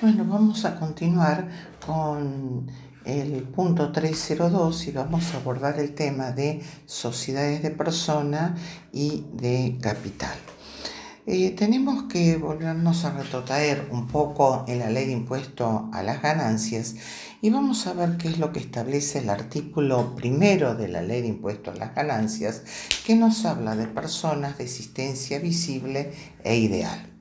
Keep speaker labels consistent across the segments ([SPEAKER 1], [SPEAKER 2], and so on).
[SPEAKER 1] Bueno, vamos a continuar con el punto 302 y vamos a abordar el tema de sociedades de persona y de capital. Eh, tenemos que volvernos a retrotraer un poco en la ley de impuesto a las ganancias y vamos a ver qué es lo que establece el artículo primero de la ley de impuesto a las ganancias que nos habla de personas de existencia visible e ideal.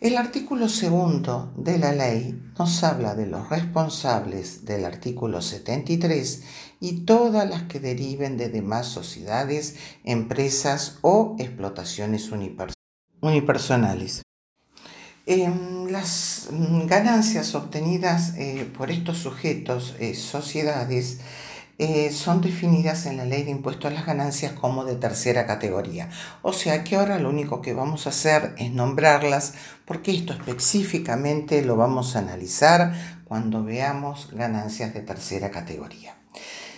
[SPEAKER 1] El artículo segundo de la ley nos habla de los responsables del artículo 73 y todas las que deriven de demás sociedades, empresas o explotaciones unipersonales. Em, las ganancias obtenidas eh, por estos sujetos, eh, sociedades, eh, son definidas en la ley de impuesto a las ganancias como de tercera categoría. O sea que ahora lo único que vamos a hacer es nombrarlas porque esto específicamente lo vamos a analizar cuando veamos ganancias de tercera categoría.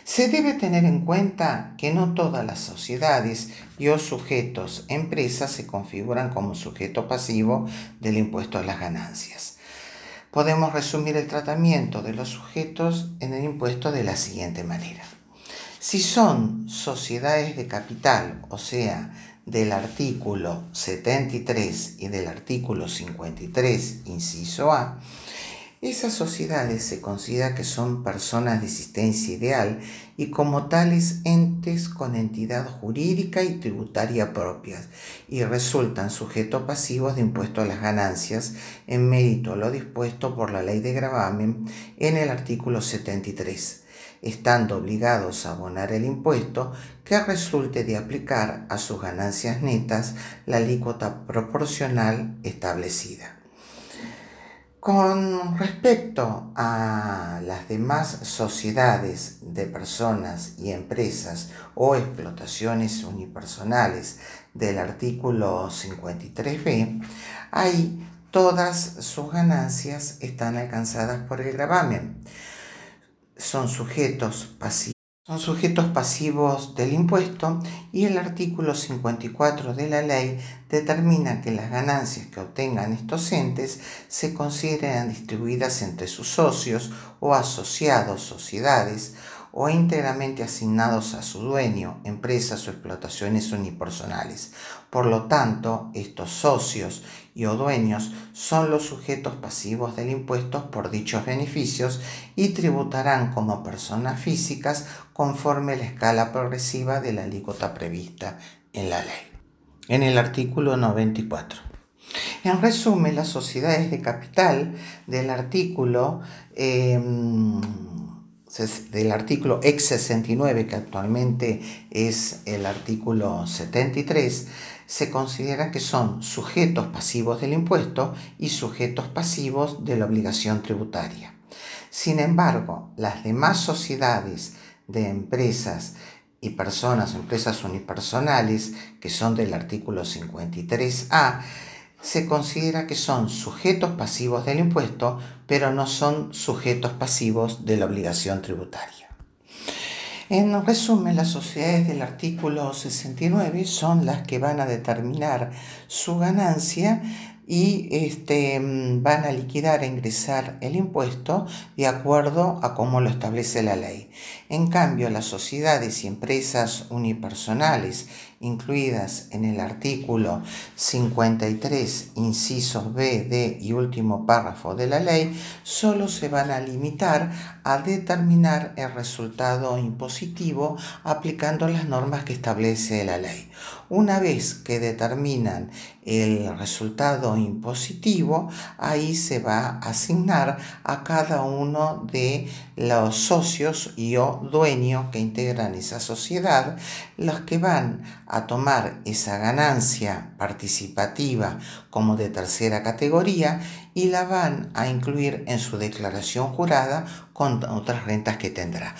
[SPEAKER 1] Se debe tener en cuenta que no todas las sociedades y o sujetos, empresas se configuran como sujeto pasivo del impuesto a las ganancias podemos resumir el tratamiento de los sujetos en el impuesto de la siguiente manera. Si son sociedades de capital, o sea, del artículo 73 y del artículo 53, inciso A, esas sociedades se considera que son personas de existencia ideal y como tales entes con entidad jurídica y tributaria propias y resultan sujetos pasivos de impuesto a las ganancias en mérito a lo dispuesto por la ley de gravamen en el artículo 73 estando obligados a abonar el impuesto que resulte de aplicar a sus ganancias netas la alícuota proporcional establecida. Con respecto a las demás sociedades de personas y empresas o explotaciones unipersonales del artículo 53b, ahí todas sus ganancias están alcanzadas por el gravamen. Son sujetos pasivos son sujetos pasivos del impuesto y el artículo 54 de la ley determina que las ganancias que obtengan estos entes se consideran distribuidas entre sus socios o asociados sociedades o íntegramente asignados a su dueño, empresas o explotaciones unipersonales. Por lo tanto, estos socios y o dueños son los sujetos pasivos del impuesto por dichos beneficios y tributarán como personas físicas conforme la escala progresiva de la alícuota prevista en la ley. En el artículo 94. En resumen, las sociedades de capital del artículo em, del artículo ex 69, que actualmente es el artículo 73, se considera que son sujetos pasivos del impuesto y sujetos pasivos de la obligación tributaria. Sin embargo, las demás sociedades de empresas y personas, empresas unipersonales, que son del artículo 53A, se considera que son sujetos pasivos del impuesto, pero no son sujetos pasivos de la obligación tributaria. En resumen, las sociedades del artículo 69 son las que van a determinar su ganancia y este, van a liquidar e ingresar el impuesto de acuerdo a cómo lo establece la ley. En cambio, las sociedades y empresas unipersonales incluidas en el artículo 53, incisos B, D y último párrafo de la ley, solo se van a limitar a determinar el resultado impositivo aplicando las normas que establece la ley. Una vez que determinan el resultado impositivo, ahí se va a asignar a cada uno de los socios y o dueños que integran esa sociedad, los que van a tomar esa ganancia participativa como de tercera categoría y la van a incluir en su declaración jurada con otras rentas que tendrá.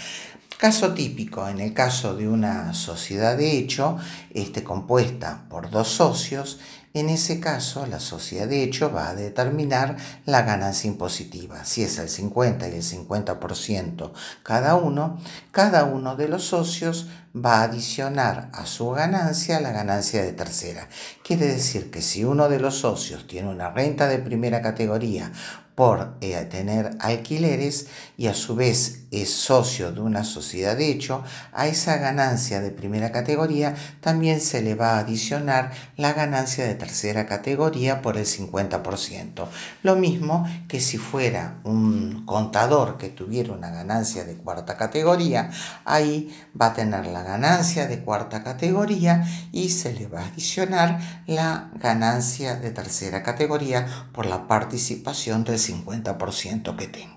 [SPEAKER 1] Caso típico, en el caso de una sociedad de hecho, este, compuesta por dos socios, en ese caso la sociedad de hecho va a determinar la ganancia impositiva. Si es el 50 y el 50% cada uno, cada uno de los socios va a adicionar a su ganancia la ganancia de tercera. Quiere decir que si uno de los socios tiene una renta de primera categoría por eh, tener alquileres y a su vez es socio de una sociedad de hecho, a esa ganancia de primera categoría también se le va a adicionar la ganancia de tercera categoría por el 50%. Lo mismo que si fuera un contador que tuviera una ganancia de cuarta categoría, ahí va a tener la ganancia de cuarta categoría y se le va a adicionar la ganancia de tercera categoría por la participación del 50% que tenga.